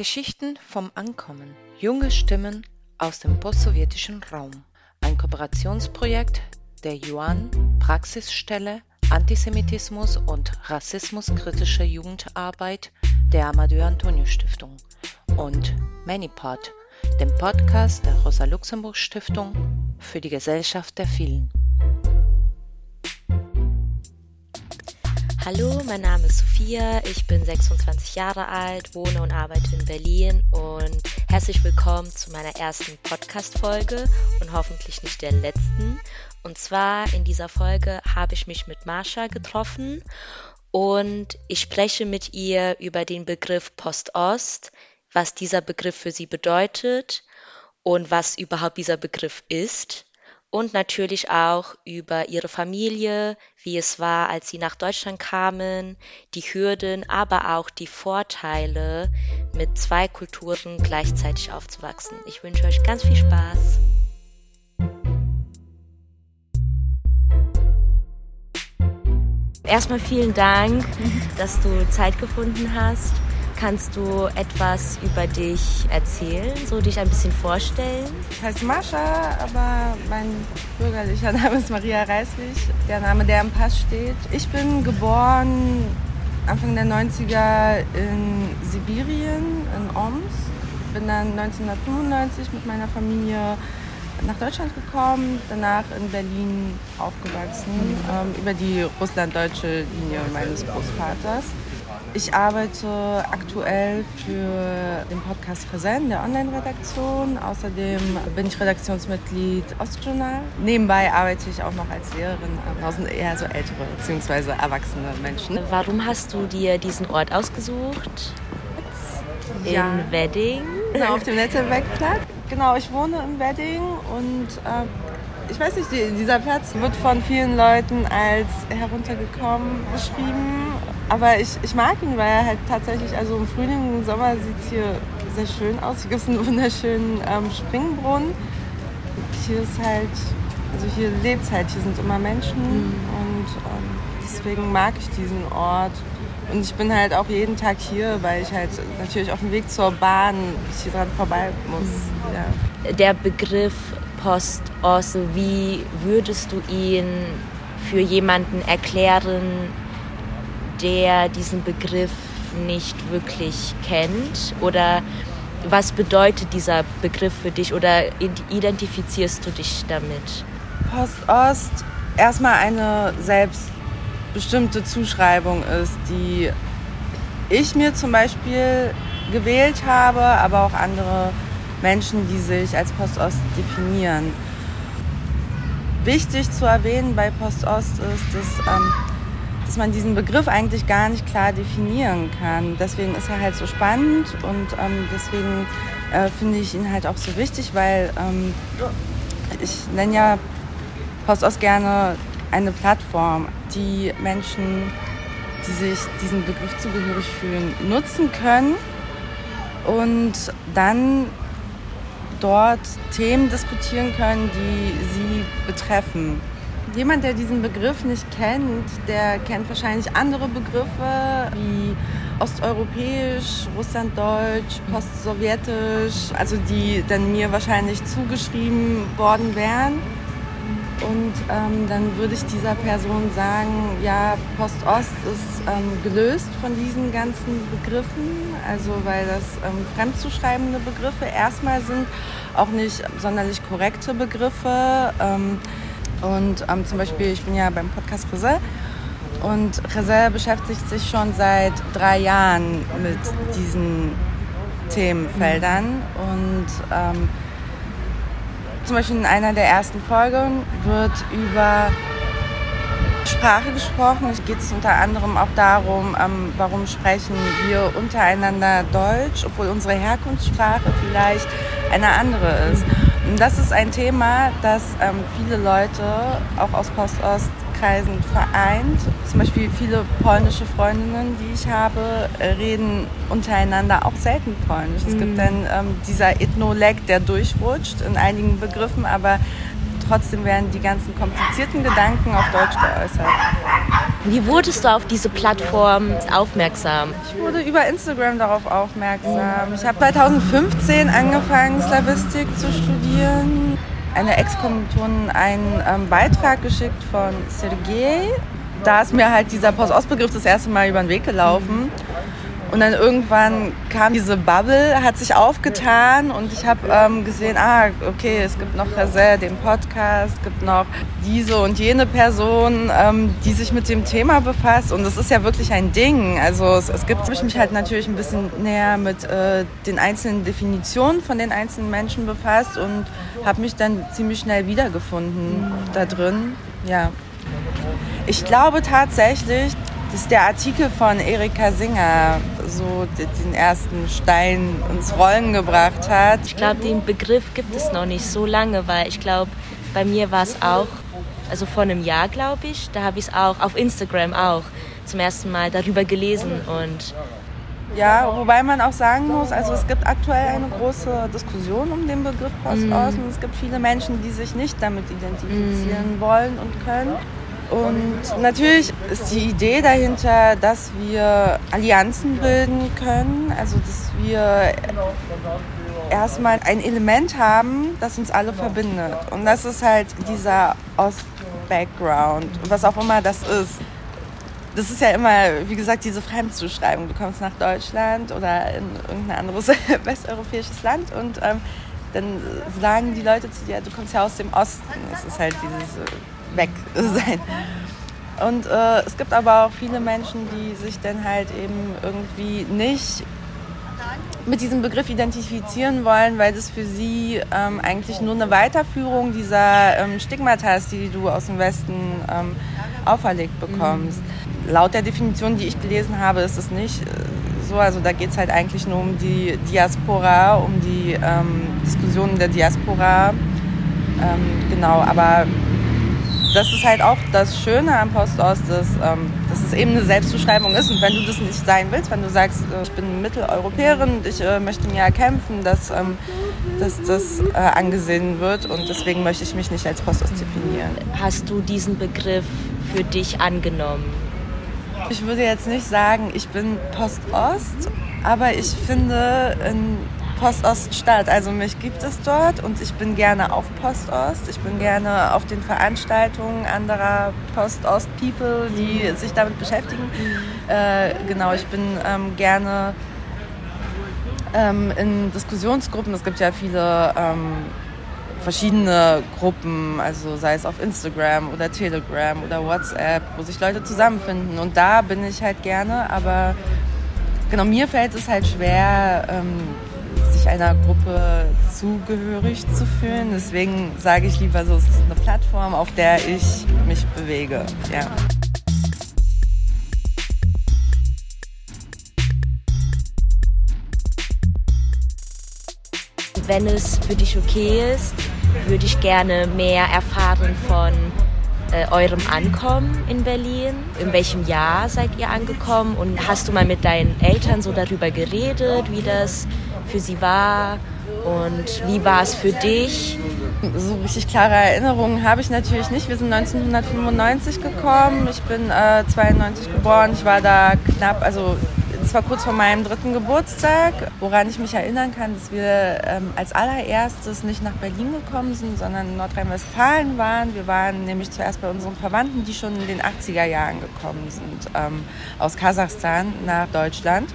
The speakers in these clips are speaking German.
Geschichten vom Ankommen. Junge Stimmen aus dem postsowjetischen Raum. Ein Kooperationsprojekt der Yuan Praxisstelle Antisemitismus und Rassismuskritische Jugendarbeit der Amadeu Antonio Stiftung und ManyPod, dem Podcast der Rosa Luxemburg Stiftung für die Gesellschaft der Vielen. Hallo, mein Name ist Sophia, ich bin 26 Jahre alt, wohne und arbeite in Berlin und herzlich willkommen zu meiner ersten Podcast-Folge und hoffentlich nicht der letzten. Und zwar in dieser Folge habe ich mich mit Marsha getroffen und ich spreche mit ihr über den Begriff Post-Ost, was dieser Begriff für sie bedeutet und was überhaupt dieser Begriff ist und natürlich auch über ihre Familie, wie es war, als sie nach Deutschland kamen, die Hürden, aber auch die Vorteile, mit zwei Kulturen gleichzeitig aufzuwachsen. Ich wünsche euch ganz viel Spaß. Erstmal vielen Dank, dass du Zeit gefunden hast. Kannst du etwas über dich erzählen, so dich ein bisschen vorstellen? Ich heiße Mascha, aber mein bürgerlicher Name ist Maria Reiswig, der Name, der im Pass steht. Ich bin geboren Anfang der 90er in Sibirien, in Oms. Bin dann 1995 mit meiner Familie nach Deutschland gekommen, danach in Berlin aufgewachsen, ähm, über die russlanddeutsche Linie meines Großvaters. Ich arbeite aktuell für den Podcast Präsent der Online-Redaktion. Außerdem bin ich Redaktionsmitglied Ostjournal. Nebenbei arbeite ich auch noch als Lehrerin an eher so ältere bzw. erwachsene Menschen. Warum hast du dir diesen Ort ausgesucht? In Ja. Wedding. Genau, auf dem Nettelbeckplatz. Genau, ich wohne in Wedding und äh, ich weiß nicht, die, dieser Platz wird von vielen Leuten als heruntergekommen beschrieben. Aber ich, ich mag ihn, weil er halt tatsächlich, also im Frühling und Sommer sieht es hier sehr schön aus. Hier gibt es einen wunderschönen ähm, Springbrunnen. Hier ist halt, also hier lebt es halt, hier sind immer Menschen und ähm, deswegen mag ich diesen Ort. Und ich bin halt auch jeden Tag hier, weil ich halt natürlich auf dem Weg zur Bahn hier dran vorbei muss. Ja. Der Begriff Post-Ost, wie würdest du ihn für jemanden erklären, der diesen Begriff nicht wirklich kennt? Oder was bedeutet dieser Begriff für dich oder identifizierst du dich damit? Post-Ost erstmal eine selbstbestimmte Zuschreibung ist, die ich mir zum Beispiel gewählt habe, aber auch andere Menschen, die sich als Post-Ost definieren. Wichtig zu erwähnen bei Post-Ost ist, dass, ähm, dass man diesen Begriff eigentlich gar nicht klar definieren kann. Deswegen ist er halt so spannend und ähm, deswegen äh, finde ich ihn halt auch so wichtig, weil ähm, ich nenne ja Post-Ost gerne eine Plattform, die Menschen, die sich diesen Begriff zugehörig fühlen, nutzen können und dann dort Themen diskutieren können, die sie betreffen. Jemand, der diesen Begriff nicht kennt, der kennt wahrscheinlich andere Begriffe wie osteuropäisch, russlanddeutsch, postsowjetisch, also die dann mir wahrscheinlich zugeschrieben worden wären. Und ähm, dann würde ich dieser Person sagen, ja, Post-Ost ist ähm, gelöst von diesen ganzen Begriffen, also weil das ähm, fremdzuschreibende Begriffe erstmal sind, auch nicht sonderlich korrekte Begriffe. Ähm, und ähm, zum Beispiel, ich bin ja beim Podcast Resel und Resel beschäftigt sich schon seit drei Jahren mit diesen Themenfeldern. Und ähm, zum Beispiel in einer der ersten Folgen wird über Sprache gesprochen. Es geht unter anderem auch darum, ähm, warum sprechen wir untereinander Deutsch, obwohl unsere Herkunftssprache vielleicht eine andere ist. Und das ist ein Thema, das ähm, viele Leute auch aus Post-Ost-Kreisen vereint. Zum Beispiel viele polnische Freundinnen, die ich habe, reden untereinander auch selten Polnisch. Es gibt dann ähm, dieser Ethnoleg, der durchrutscht in einigen Begriffen, aber trotzdem werden die ganzen komplizierten Gedanken auf Deutsch geäußert. Wie wurdest du auf diese Plattform aufmerksam? Ich wurde über Instagram darauf aufmerksam. Ich habe 2015 angefangen, Slavistik zu studieren. Eine Ex-Kommilitonin einen ähm, Beitrag geschickt von Sergei. Da ist mir halt dieser Post-Ost-Begriff das erste Mal über den Weg gelaufen. Und dann irgendwann kam diese Bubble, hat sich aufgetan und ich habe ähm, gesehen, ah, okay, es gibt noch Rasel, den Podcast, es gibt noch diese und jene Person, ähm, die sich mit dem Thema befasst. Und das ist ja wirklich ein Ding. Also es, es gibt, ich mich halt natürlich ein bisschen näher mit äh, den einzelnen Definitionen von den einzelnen Menschen befasst und habe mich dann ziemlich schnell wiedergefunden da drin. Ja. Ich glaube tatsächlich, dass der Artikel von Erika Singer so den ersten Stein ins Rollen gebracht hat. Ich glaube, den Begriff gibt es noch nicht so lange, weil ich glaube, bei mir war es auch, also vor einem Jahr, glaube ich, da habe ich es auch auf Instagram auch zum ersten Mal darüber gelesen und ja, wobei man auch sagen muss, also es gibt aktuell eine große Diskussion um den Begriff Postost mm. und es gibt viele Menschen, die sich nicht damit identifizieren mm. wollen und können. Und natürlich ist die Idee dahinter, dass wir Allianzen bilden können, also dass wir erstmal ein Element haben, das uns alle verbindet. Und das ist halt dieser Ost-Background, was auch immer das ist. Das ist ja immer, wie gesagt, diese Fremdzuschreibung. Du kommst nach Deutschland oder in irgendein anderes westeuropäisches Land und ähm, dann sagen die Leute zu dir, du kommst ja aus dem Osten. Das ist halt dieses weg sein. Und äh, es gibt aber auch viele Menschen, die sich dann halt eben irgendwie nicht mit diesem Begriff identifizieren wollen, weil das für sie ähm, eigentlich nur eine Weiterführung dieser ähm, Stigmata ist, die du aus dem Westen ähm, auferlegt bekommst. Mhm. Laut der Definition, die ich gelesen habe, ist es nicht äh, so. Also da geht es halt eigentlich nur um die Diaspora, um die ähm, Diskussionen der Diaspora. Ähm, genau, aber das ist halt auch das Schöne am Postost, dass, ähm, dass es eben eine Selbstbeschreibung ist. Und wenn du das nicht sein willst, wenn du sagst, äh, ich bin Mitteleuropäerin und ich äh, möchte mir erkämpfen, dass, ähm, dass das äh, angesehen wird und deswegen möchte ich mich nicht als Postost definieren. Hast du diesen Begriff für dich angenommen? Ich würde jetzt nicht sagen, ich bin Postost, aber ich finde, in Postoststadt. Also mich gibt es dort und ich bin gerne auf Postost. Ich bin gerne auf den Veranstaltungen anderer Postost-People, die sich damit beschäftigen. Äh, genau, ich bin ähm, gerne ähm, in Diskussionsgruppen. Es gibt ja viele ähm, verschiedene Gruppen, also sei es auf Instagram oder Telegram oder WhatsApp, wo sich Leute zusammenfinden. Und da bin ich halt gerne, aber genau mir fällt es halt schwer, ähm, sich einer Gruppe zugehörig zu fühlen. Deswegen sage ich lieber so, es ist eine Plattform, auf der ich mich bewege. Ja. Wenn es für dich okay ist, würde ich gerne mehr erfahren von äh, eurem Ankommen in Berlin. In welchem Jahr seid ihr angekommen? Und hast du mal mit deinen Eltern so darüber geredet, wie das für sie war und wie war es für dich? So richtig klare Erinnerungen habe ich natürlich nicht. Wir sind 1995 gekommen. Ich bin äh, 92 geboren. Ich war da knapp, also es war kurz vor meinem dritten Geburtstag, woran ich mich erinnern kann, dass wir ähm, als allererstes nicht nach Berlin gekommen sind, sondern in Nordrhein-Westfalen waren. Wir waren nämlich zuerst bei unseren Verwandten, die schon in den 80er Jahren gekommen sind, ähm, aus Kasachstan nach Deutschland.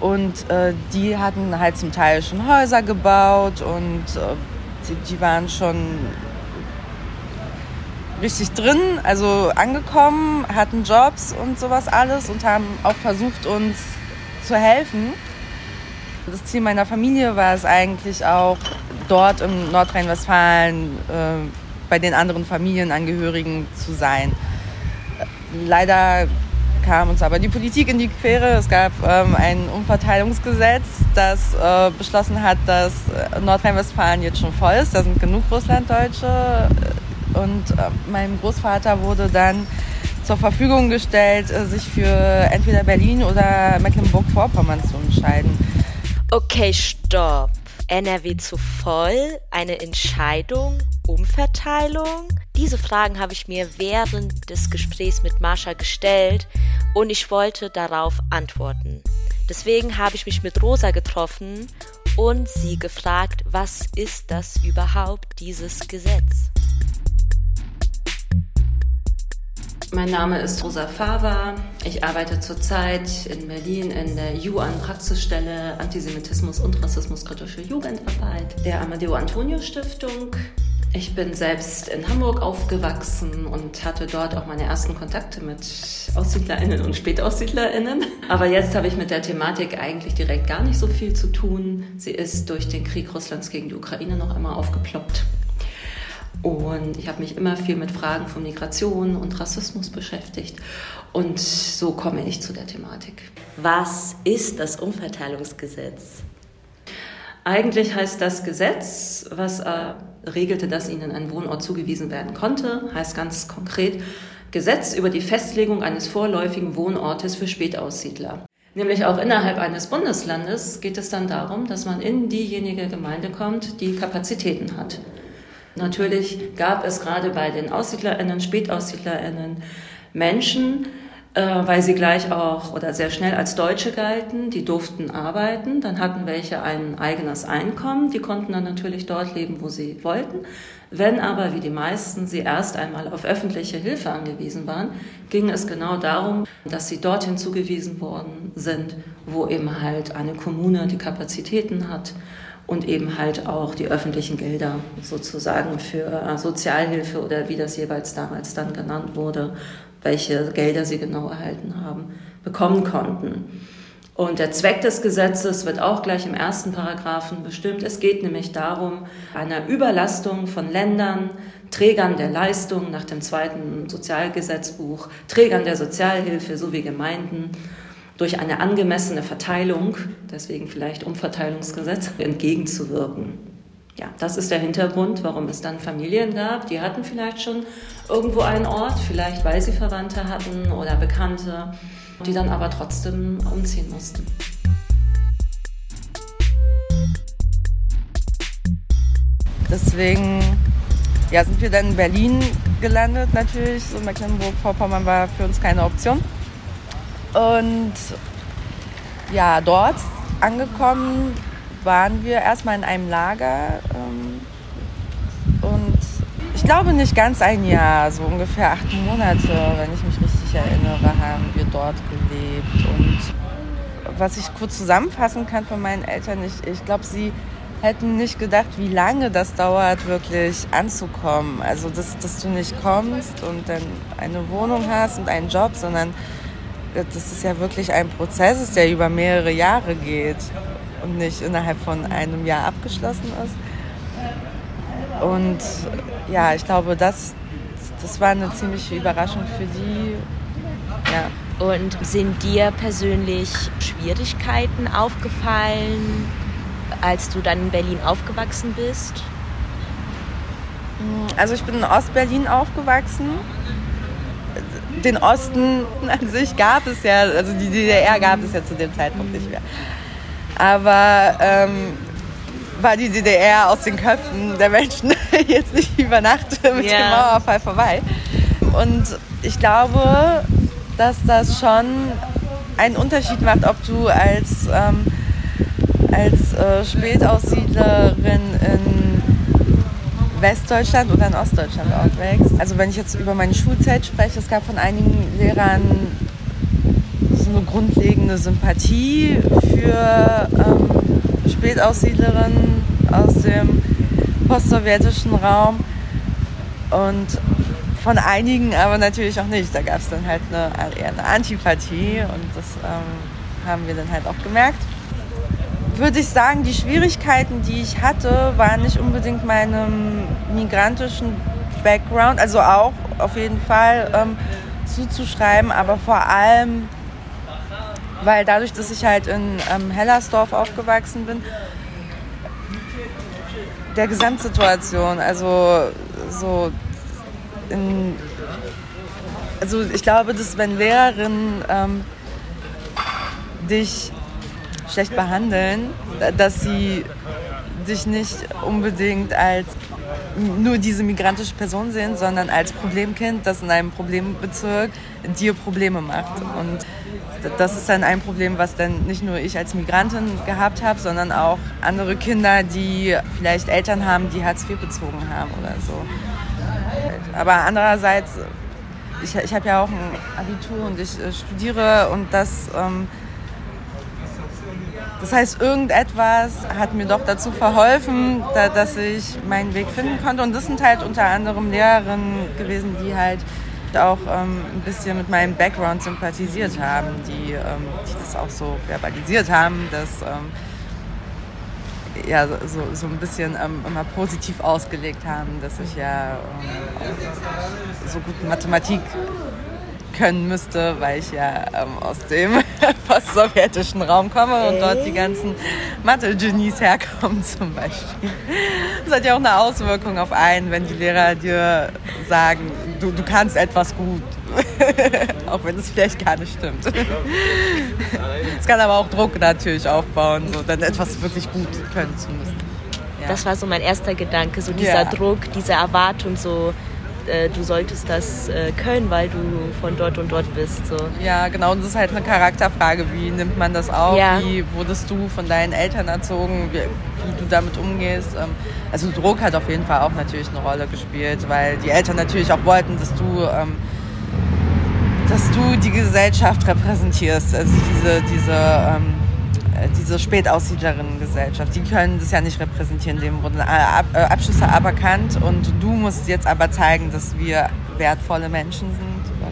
Und äh, die hatten halt zum Teil schon Häuser gebaut und äh, die, die, waren schon richtig drin, also angekommen, hatten Jobs und sowas alles und haben auch versucht, uns zu helfen. Das Ziel meiner Familie war es eigentlich auch, dort in Nordrhein-Westfalen äh, bei den anderen Familienangehörigen zu sein. Leider kam uns aber die Politik in die Quere. Es gab ähm, ein Umverteilungsgesetz, das äh, beschlossen hat, dass äh, Nordrhein-Westfalen jetzt schon voll ist. Da sind genug Russlanddeutsche. Und äh, meinem Großvater wurde dann zur Verfügung gestellt, äh, sich für entweder Berlin oder Mecklenburg-Vorpommern zu entscheiden. Okay, stopp. NRW zu voll? Eine Entscheidung? Umverteilung? Diese Fragen habe ich mir während des Gesprächs mit Marsha gestellt und ich wollte darauf antworten. Deswegen habe ich mich mit Rosa getroffen und sie gefragt, was ist das überhaupt, dieses Gesetz? Mein Name ist Rosa Fava. Ich arbeite zurzeit in Berlin in der JUAN-Praxisstelle Antisemitismus und Rassismuskritische Jugendarbeit der Amadeo Antonio Stiftung. Ich bin selbst in Hamburg aufgewachsen und hatte dort auch meine ersten Kontakte mit AussiedlerInnen und SpätaussiedlerInnen. Aber jetzt habe ich mit der Thematik eigentlich direkt gar nicht so viel zu tun. Sie ist durch den Krieg Russlands gegen die Ukraine noch einmal aufgeploppt. Und ich habe mich immer viel mit Fragen von Migration und Rassismus beschäftigt. Und so komme ich zu der Thematik. Was ist das Umverteilungsgesetz? Eigentlich heißt das Gesetz, was äh, regelte, dass ihnen ein Wohnort zugewiesen werden konnte, heißt ganz konkret Gesetz über die Festlegung eines vorläufigen Wohnortes für Spätaussiedler. Nämlich auch innerhalb eines Bundeslandes geht es dann darum, dass man in diejenige Gemeinde kommt, die Kapazitäten hat. Natürlich gab es gerade bei den AussiedlerInnen, SpätaussiedlerInnen Menschen, äh, weil sie gleich auch oder sehr schnell als Deutsche galten, die durften arbeiten, dann hatten welche ein eigenes Einkommen, die konnten dann natürlich dort leben, wo sie wollten. Wenn aber, wie die meisten, sie erst einmal auf öffentliche Hilfe angewiesen waren, ging es genau darum, dass sie dorthin zugewiesen worden sind, wo eben halt eine Kommune die Kapazitäten hat und eben halt auch die öffentlichen Gelder sozusagen für äh, Sozialhilfe oder wie das jeweils damals dann genannt wurde, welche Gelder sie genau erhalten haben, bekommen konnten. Und der Zweck des Gesetzes wird auch gleich im ersten Paragraphen bestimmt. Es geht nämlich darum, einer Überlastung von Ländern, Trägern der Leistung nach dem zweiten Sozialgesetzbuch, Trägern der Sozialhilfe sowie Gemeinden durch eine angemessene Verteilung, deswegen vielleicht Umverteilungsgesetz, entgegenzuwirken. Ja, das ist der Hintergrund, warum es dann Familien gab. Die hatten vielleicht schon irgendwo einen Ort, vielleicht weil sie Verwandte hatten oder Bekannte, die dann aber trotzdem umziehen mussten. Deswegen ja, sind wir dann in Berlin gelandet natürlich. So Mecklenburg-Vorpommern war für uns keine Option. Und ja, dort angekommen waren wir erstmal in einem Lager. Ähm, und ich glaube nicht ganz ein Jahr, so ungefähr acht Monate, wenn ich mich richtig erinnere, haben wir dort gelebt. Und was ich kurz zusammenfassen kann von meinen Eltern, ich, ich glaube, sie hätten nicht gedacht, wie lange das dauert, wirklich anzukommen. Also, dass, dass du nicht kommst und dann eine Wohnung hast und einen Job, sondern das ist ja wirklich ein Prozess, der über mehrere Jahre geht und nicht innerhalb von einem Jahr abgeschlossen ist. Und ja, ich glaube, das, das war eine ziemliche Überraschung für die. Ja. Und sind dir persönlich Schwierigkeiten aufgefallen, als du dann in Berlin aufgewachsen bist? Also ich bin in Ostberlin aufgewachsen den Osten an sich gab es ja, also die DDR gab es ja zu dem Zeitpunkt nicht mehr. Aber ähm, war die DDR aus den Köpfen der Menschen jetzt nicht über Nacht mit yeah. dem Mauerfall vorbei. Und ich glaube, dass das schon einen Unterschied macht, ob du als, ähm, als äh, Spätaussiedlerin in Westdeutschland oder in Ostdeutschland aufwächst. Also wenn ich jetzt über meine Schulzeit spreche, es gab von einigen Lehrern so eine grundlegende Sympathie für ähm, Spätaussiedlerinnen aus dem postsowjetischen Raum und von einigen aber natürlich auch nicht. Da gab es dann halt eine, eher eine Antipathie und das ähm, haben wir dann halt auch gemerkt würde ich sagen, die Schwierigkeiten, die ich hatte, waren nicht unbedingt meinem migrantischen Background, also auch auf jeden Fall ähm, zuzuschreiben, aber vor allem, weil dadurch, dass ich halt in ähm, Hellersdorf aufgewachsen bin, der Gesamtsituation, also so in, also ich glaube, dass wenn Lehrerinnen ähm, dich schlecht behandeln, dass sie dich nicht unbedingt als nur diese migrantische Person sehen, sondern als Problemkind, das in einem Problembezirk dir Probleme macht. Und das ist dann ein Problem, was dann nicht nur ich als Migrantin gehabt habe, sondern auch andere Kinder, die vielleicht Eltern haben, die Hartz IV bezogen haben oder so. Aber andererseits, ich, ich habe ja auch ein Abitur und ich äh, studiere und das... Ähm, das heißt, irgendetwas hat mir doch dazu verholfen, da, dass ich meinen Weg finden konnte. Und das sind halt unter anderem Lehrerinnen gewesen, die halt auch ähm, ein bisschen mit meinem Background sympathisiert haben, die, ähm, die das auch so verbalisiert haben, dass ähm, ja, so, so ein bisschen ähm, immer positiv ausgelegt haben, dass ich ja ähm, so gut Mathematik können müsste, weil ich ja ähm, aus dem post-sowjetischen Raum komme und dort die ganzen Mathe-Genies herkommen zum Beispiel. Das hat ja auch eine Auswirkung auf einen, wenn die Lehrer dir sagen, du, du kannst etwas gut, auch wenn es vielleicht gar nicht stimmt. Es kann aber auch Druck natürlich aufbauen, so dann etwas wirklich gut können zu müssen. Ja. Das war so mein erster Gedanke, so dieser ja. Druck, diese Erwartung, so äh, du solltest das äh, können, weil du von dort und dort bist. So. Ja, genau. Und das ist halt eine Charakterfrage. Wie nimmt man das auf? Ja. Wie wurdest du von deinen Eltern erzogen? Wie, wie du damit umgehst? Ähm, also Druck hat auf jeden Fall auch natürlich eine Rolle gespielt, weil die Eltern natürlich auch wollten, dass du ähm, dass du die Gesellschaft repräsentierst. Also diese, diese ähm, äh, diese Spätaussiedlerinnengesellschaft, die können das ja nicht repräsentieren, dem wurden äh, Abschlüsse aberkannt und du musst jetzt aber zeigen, dass wir wertvolle Menschen sind.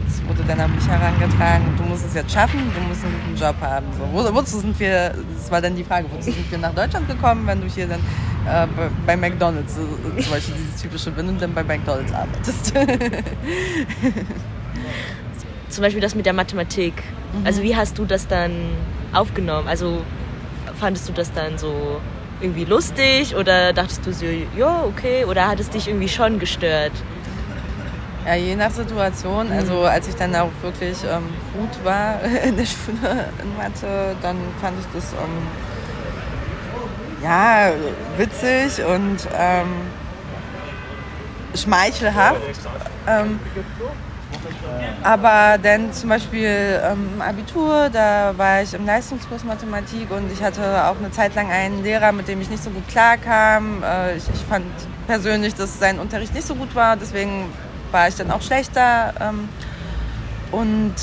Das wurde dann an mich herangetragen du musst es jetzt schaffen, du musst einen guten Job haben. So, wo, wozu sind wir, das war dann die Frage, wozu sind wir nach Deutschland gekommen, wenn du hier dann äh, bei McDonalds äh, zum Beispiel dieses typische, wenn du dann bei McDonalds arbeitest. zum Beispiel das mit der Mathematik. Mhm. Also wie hast du das dann aufgenommen? Also fandest du das dann so irgendwie lustig oder dachtest du so, ja, okay, oder hat es dich irgendwie schon gestört? Ja, je nach Situation. Also mhm. als ich dann auch wirklich ähm, gut war in der Schule in Mathe, dann fand ich das ähm, ja witzig und ähm, schmeichelhaft. Aber dann zum Beispiel ähm, Abitur, da war ich im Leistungskurs Mathematik und ich hatte auch eine Zeit lang einen Lehrer, mit dem ich nicht so gut klarkam. Äh, ich, ich, fand persönlich, dass sein Unterricht nicht so gut war, deswegen war ich dann auch schlechter. Ähm, und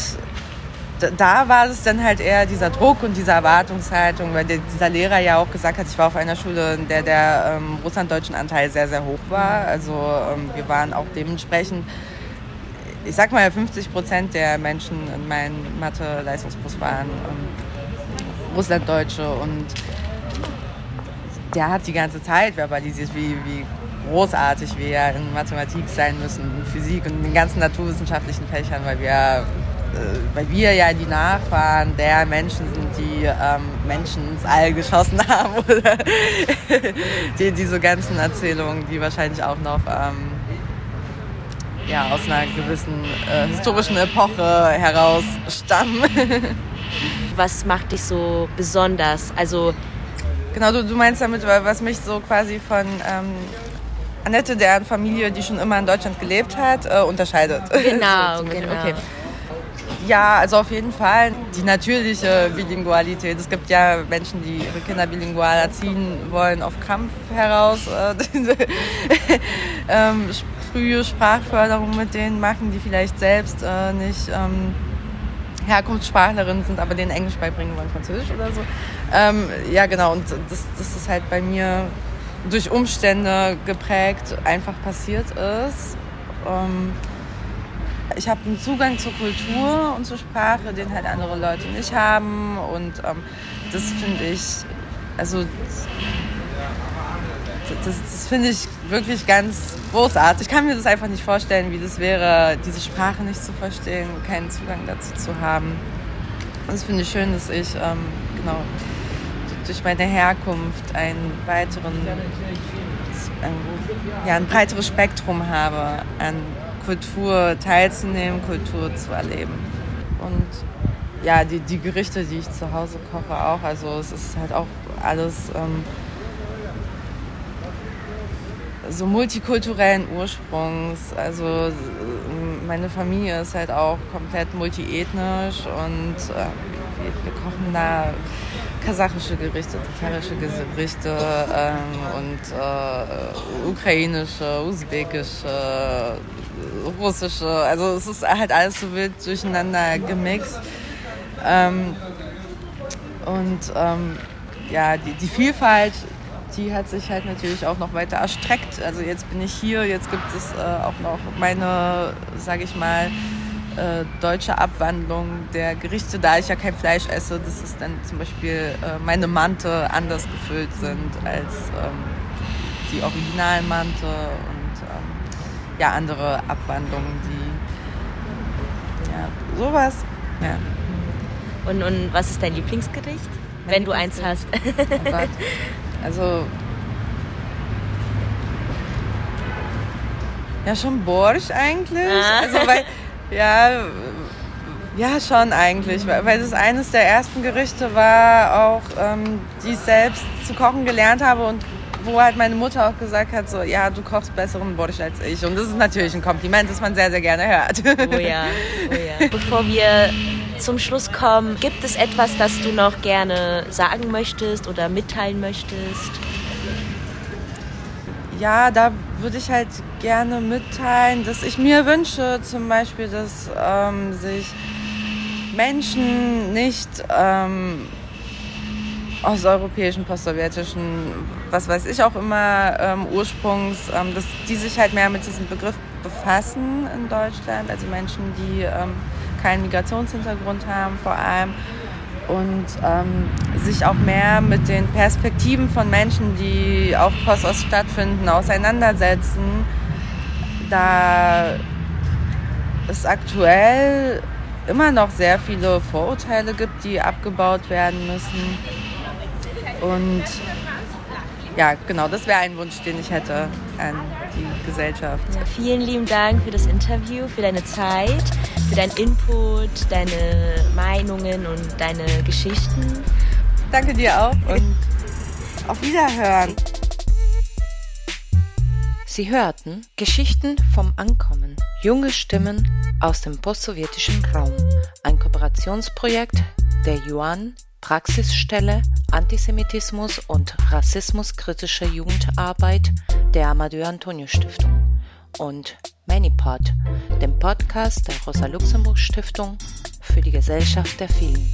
da war es dann halt eher dieser Druck und diese Erwartungshaltung, weil der, dieser Lehrer ja auch gesagt hat, ich war auf einer Schule, in der der ähm, russlanddeutschen Anteil sehr, sehr hoch war. Also ähm, wir waren auch dementsprechend ich sag mal, 50 Prozent der Menschen in meinem Mathe-Leistungskurs waren ähm, Russlanddeutsche und der hat die ganze Zeit verbalisiert, wie, wie großartig wir in Mathematik sein müssen, in Physik und in den ganzen naturwissenschaftlichen Fächern, weil wir, äh, weil wir ja die Nachfahren der Menschen sind, die ähm, Menschen ins All geschossen haben. Oder die, diese ganzen Erzählungen, die wahrscheinlich auch noch ähm, ja, aus einer gewissen äh, historischen Epoche heraus stammen. was macht dich so besonders? Also genau, du, du meinst damit, was mich so quasi von ähm, Annette, deren Familie, die schon immer in Deutschland gelebt hat, äh, unterscheidet. Genau, so, genau. Okay. Ja, also auf jeden Fall die natürliche Bilingualität. Es gibt ja Menschen, die ihre Kinder bilingual erziehen wollen, auf Krampf heraus. Äh, ähm, frühe Sprachförderung mit denen machen, die vielleicht selbst äh, nicht ähm, Herkunftssprachlerinnen sind, aber denen Englisch beibringen wollen, Französisch oder so. Ähm, ja, genau, und das, das ist halt bei mir durch Umstände geprägt einfach passiert ist. Ähm, ich habe einen Zugang zur Kultur und zur Sprache, den halt andere Leute nicht haben. Und ähm, das finde ich, also das, das finde ich wirklich ganz großartig. Ich kann mir das einfach nicht vorstellen, wie das wäre, diese Sprache nicht zu verstehen, keinen Zugang dazu zu haben. Das finde ich schön, dass ich ähm, genau durch meine Herkunft einen weiteren, ein, ja, ein breiteres Spektrum habe, an Kultur teilzunehmen, Kultur zu erleben. Und ja, die, die Gerichte, die ich zu Hause koche, auch. Also es ist halt auch alles ähm, so multikulturellen Ursprungs. Also meine Familie ist halt auch komplett multiethnisch und äh, wir, wir, kochen da kasachische Gerichte, tatarische Gerichte ähm, und äh, ukrainische, usbekische, russische. Also es ist halt alles so wild durcheinander gemixt. Ähm, und ähm, ja, die, die Vielfalt die hat sich halt natürlich auch noch weiter erstreckt. Also jetzt bin ich hier, jetzt gibt es äh, auch noch meine, sage ich mal, äh, deutsche Abwandlung der Gerichte, da ich ja kein Fleisch esse, dass es dann zum Beispiel äh, meine Mante anders gefüllt sind als ähm, die originalen Mante und ähm, ja, andere Abwandlungen, die ja, sowas. Ja. Und, und was ist dein Lieblingsgericht? Wenn du eins hast. Oh Gott. Also ja schon Borsch eigentlich. Ah. Also weil ja ja schon eigentlich, weil, weil das eines der ersten Gerichte war, auch ähm, die ich selbst zu kochen gelernt habe und wo halt meine Mutter auch gesagt hat, so, ja, du kochst besseren Borsch als ich. Und das ist natürlich ein Kompliment, das man sehr, sehr gerne hört. Oh ja, oh ja. Bevor wir zum Schluss kommen, gibt es etwas, das du noch gerne sagen möchtest oder mitteilen möchtest? Ja, da würde ich halt gerne mitteilen, dass ich mir wünsche, zum Beispiel, dass ähm, sich Menschen nicht ähm, aus europäischen, postsowjetischen, was weiß ich auch immer, ähm, Ursprungs, ähm, dass die sich halt mehr mit diesem Begriff befassen in Deutschland, also Menschen, die ähm, keinen Migrationshintergrund haben vor allem und ähm, sich auch mehr mit den Perspektiven von Menschen, die auf Postost stattfinden, auseinandersetzen, da es aktuell immer noch sehr viele Vorurteile gibt, die abgebaut werden müssen. Und ja, genau, das wäre ein Wunsch, den ich hätte an die Gesellschaft. Ja, vielen lieben Dank für das Interview, für deine Zeit, für deinen Input, deine Meinungen und deine Geschichten. Danke dir auch und auf Wiederhören. Sie hörten Geschichten vom Ankommen, junge Stimmen aus dem postsowjetischen Raum, ein Kooperationsprojekt der Yuan Praxisstelle Antisemitismus und rassismuskritische Jugendarbeit der Amadeu Antonio Stiftung und ManyPod, dem Podcast der Rosa Luxemburg Stiftung für die Gesellschaft der Vielen.